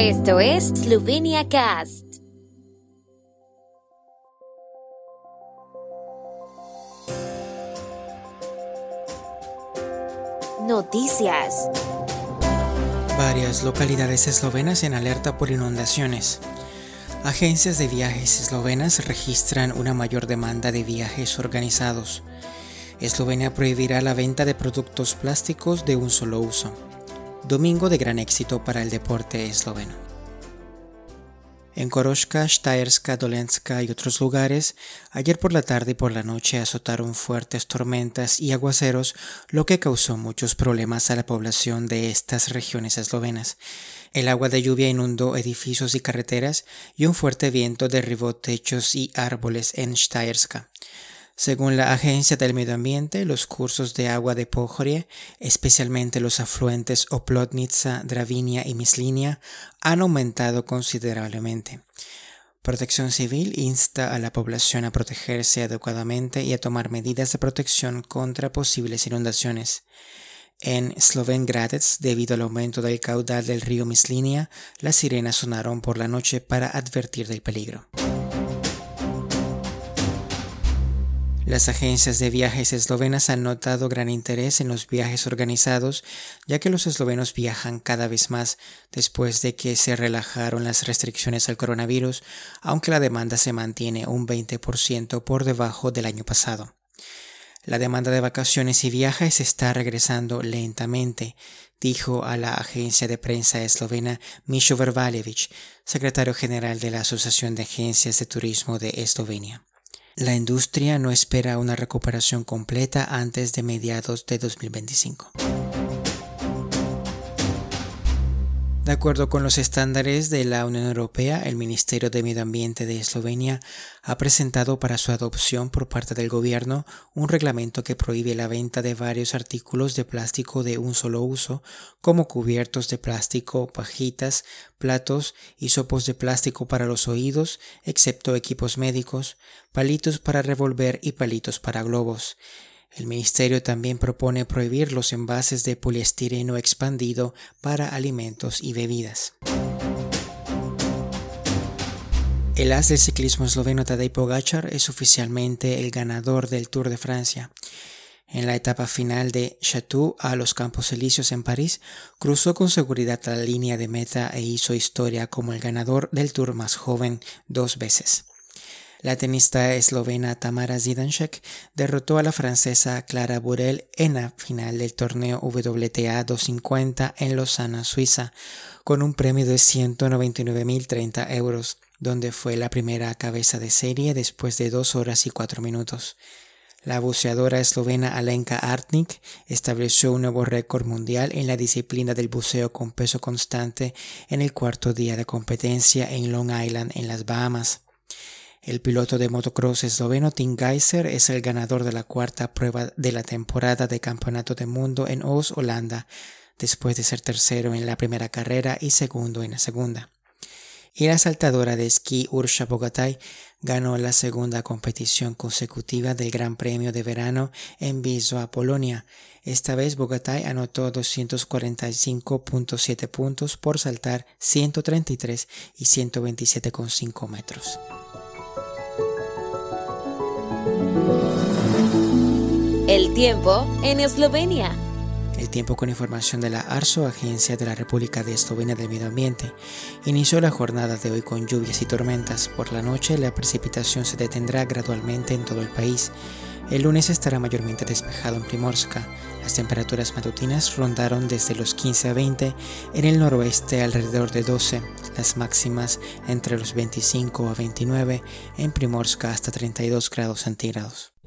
Esto es Slovenia Cast. Noticias. Varias localidades eslovenas en alerta por inundaciones. Agencias de viajes eslovenas registran una mayor demanda de viajes organizados. Eslovenia prohibirá la venta de productos plásticos de un solo uso. Domingo de gran éxito para el deporte esloveno. En Koroshka, Stajerska, Dolenska y otros lugares, ayer por la tarde y por la noche azotaron fuertes tormentas y aguaceros, lo que causó muchos problemas a la población de estas regiones eslovenas. El agua de lluvia inundó edificios y carreteras y un fuerte viento derribó techos y árboles en Stajerska. Según la Agencia del Medio Ambiente, los cursos de agua de Pojorie, especialmente los afluentes Oplotnica, Dravinia y Mislinia, han aumentado considerablemente. Protección Civil insta a la población a protegerse adecuadamente y a tomar medidas de protección contra posibles inundaciones. En Sloven debido al aumento del caudal del río Mislinia, las sirenas sonaron por la noche para advertir del peligro. Las agencias de viajes eslovenas han notado gran interés en los viajes organizados, ya que los eslovenos viajan cada vez más después de que se relajaron las restricciones al coronavirus, aunque la demanda se mantiene un 20% por debajo del año pasado. La demanda de vacaciones y viajes está regresando lentamente, dijo a la agencia de prensa eslovena Micho Verbalevich, secretario general de la Asociación de Agencias de Turismo de Eslovenia. La industria no espera una recuperación completa antes de mediados de 2025. De acuerdo con los estándares de la Unión Europea, el Ministerio de Medio Ambiente de Eslovenia ha presentado para su adopción por parte del gobierno un reglamento que prohíbe la venta de varios artículos de plástico de un solo uso, como cubiertos de plástico, pajitas, platos y sopos de plástico para los oídos, excepto equipos médicos, palitos para revolver y palitos para globos. El Ministerio también propone prohibir los envases de poliestireno expandido para alimentos y bebidas. El as del ciclismo esloveno Tadej Pogacar es oficialmente el ganador del Tour de Francia. En la etapa final de Chateau a los Campos Elíseos en París, cruzó con seguridad la línea de meta e hizo historia como el ganador del Tour más joven dos veces. La tenista eslovena Tamara Zidanšek derrotó a la francesa Clara Burel en la final del torneo WTA 250 en Lausana, Suiza, con un premio de 199.030 euros, donde fue la primera cabeza de serie después de dos horas y cuatro minutos. La buceadora eslovena Alenka Artnik estableció un nuevo récord mundial en la disciplina del buceo con peso constante en el cuarto día de competencia en Long Island, en las Bahamas. El piloto de motocross esloveno Tim Geiser es el ganador de la cuarta prueba de la temporada de Campeonato del Mundo en Oos, Holanda, después de ser tercero en la primera carrera y segundo en la segunda. Y la saltadora de esquí Ursha Bogatay ganó la segunda competición consecutiva del Gran Premio de Verano en Wisła, Polonia. Esta vez Bogatay anotó 245.7 puntos por saltar 133 y 127,5 metros. El tiempo en Eslovenia. El tiempo con información de la ARSO, Agencia de la República de Eslovenia del Medio Ambiente, inició la jornada de hoy con lluvias y tormentas. Por la noche la precipitación se detendrá gradualmente en todo el país. El lunes estará mayormente despejado en Primorska. Las temperaturas matutinas rondaron desde los 15 a 20, en el noroeste alrededor de 12, las máximas entre los 25 a 29, en Primorska hasta 32 grados centígrados.